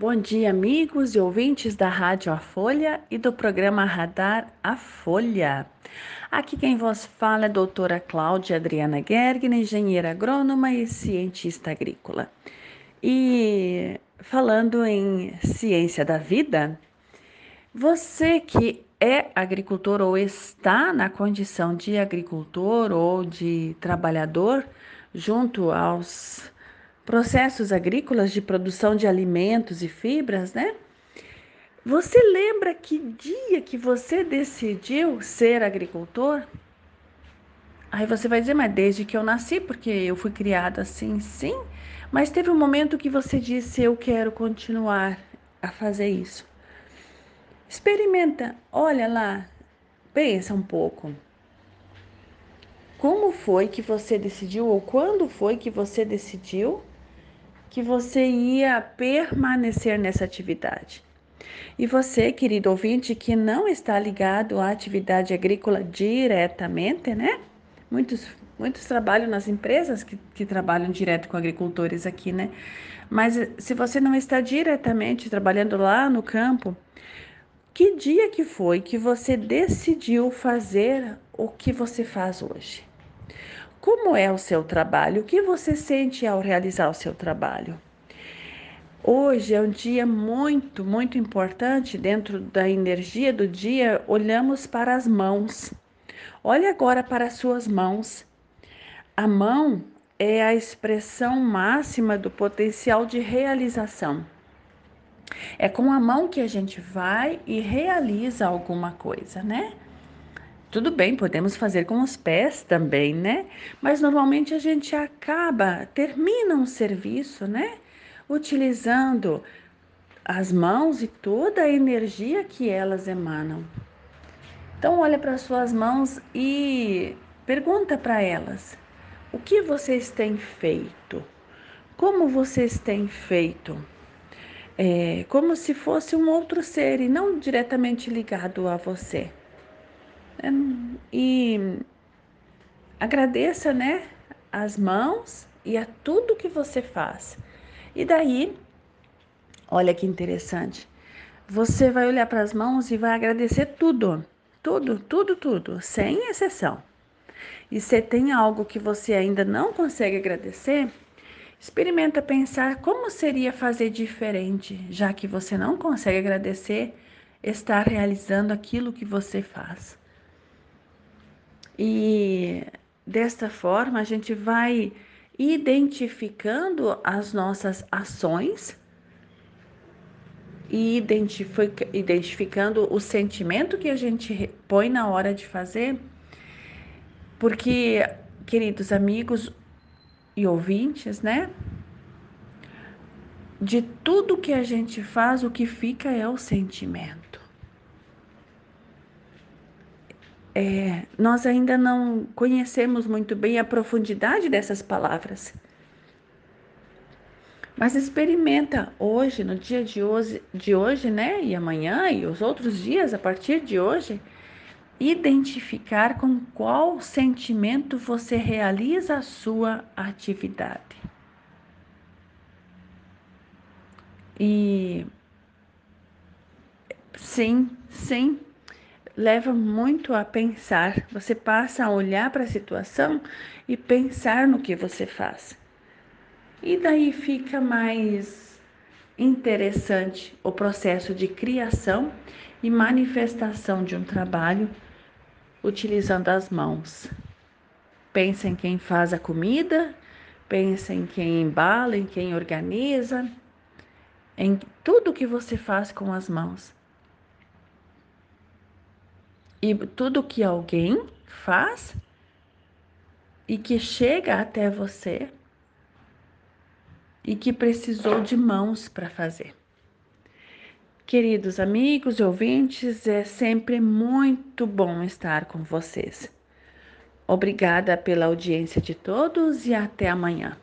Bom dia, amigos e ouvintes da Rádio A Folha e do programa Radar A Folha. Aqui quem vos fala é a doutora Cláudia Adriana Gergner, engenheira agrônoma e cientista agrícola. E falando em ciência da vida, você que é agricultor ou está na condição de agricultor ou de trabalhador junto aos processos agrícolas de produção de alimentos e fibras, né? Você lembra que dia que você decidiu ser agricultor? Aí você vai dizer, mas desde que eu nasci, porque eu fui criado assim, sim. Mas teve um momento que você disse, eu quero continuar a fazer isso. Experimenta, olha lá, pensa um pouco. Como foi que você decidiu, ou quando foi que você decidiu que você ia permanecer nessa atividade. E você, querido ouvinte, que não está ligado à atividade agrícola diretamente, né? Muitos, muitos trabalham nas empresas que, que trabalham direto com agricultores aqui, né? Mas se você não está diretamente trabalhando lá no campo, que dia que foi que você decidiu fazer o que você faz hoje? Como é o seu trabalho? O que você sente ao realizar o seu trabalho? Hoje é um dia muito, muito importante dentro da energia do dia. Olhamos para as mãos. Olhe agora para as suas mãos. A mão é a expressão máxima do potencial de realização. É com a mão que a gente vai e realiza alguma coisa, né? Tudo bem, podemos fazer com os pés também, né? Mas normalmente a gente acaba, termina um serviço, né? Utilizando as mãos e toda a energia que elas emanam. Então, olha para suas mãos e pergunta para elas: o que vocês têm feito? Como vocês têm feito? É, como se fosse um outro ser e não diretamente ligado a você. E agradeça, né, as mãos e a tudo que você faz. E daí, olha que interessante. Você vai olhar para as mãos e vai agradecer tudo, tudo, tudo, tudo, sem exceção. E se tem algo que você ainda não consegue agradecer, experimenta pensar como seria fazer diferente, já que você não consegue agradecer estar realizando aquilo que você faz. E desta forma a gente vai identificando as nossas ações e identificando o sentimento que a gente põe na hora de fazer, porque, queridos amigos e ouvintes, né? De tudo que a gente faz, o que fica é o sentimento. É, nós ainda não conhecemos muito bem a profundidade dessas palavras. Mas experimenta hoje, no dia de hoje, de hoje, né? E amanhã e os outros dias a partir de hoje, identificar com qual sentimento você realiza a sua atividade. E sim, sim, leva muito a pensar. Você passa a olhar para a situação e pensar no que você faz. E daí fica mais interessante o processo de criação e manifestação de um trabalho utilizando as mãos. Pensa em quem faz a comida, pensa em quem embala, em quem organiza, em tudo que você faz com as mãos. E tudo que alguém faz e que chega até você e que precisou de mãos para fazer. Queridos amigos e ouvintes, é sempre muito bom estar com vocês. Obrigada pela audiência de todos e até amanhã.